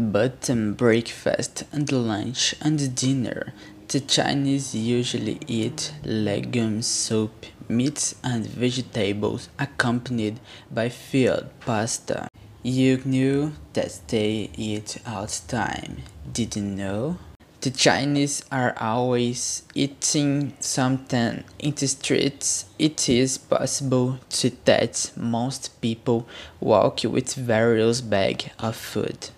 But in breakfast and lunch and dinner, the Chinese usually eat legumes, soup, meats and vegetables accompanied by filled pasta. You knew that they eat all time, didn't know? The Chinese are always eating something in the streets. It is possible to that most people walk with various bags of food.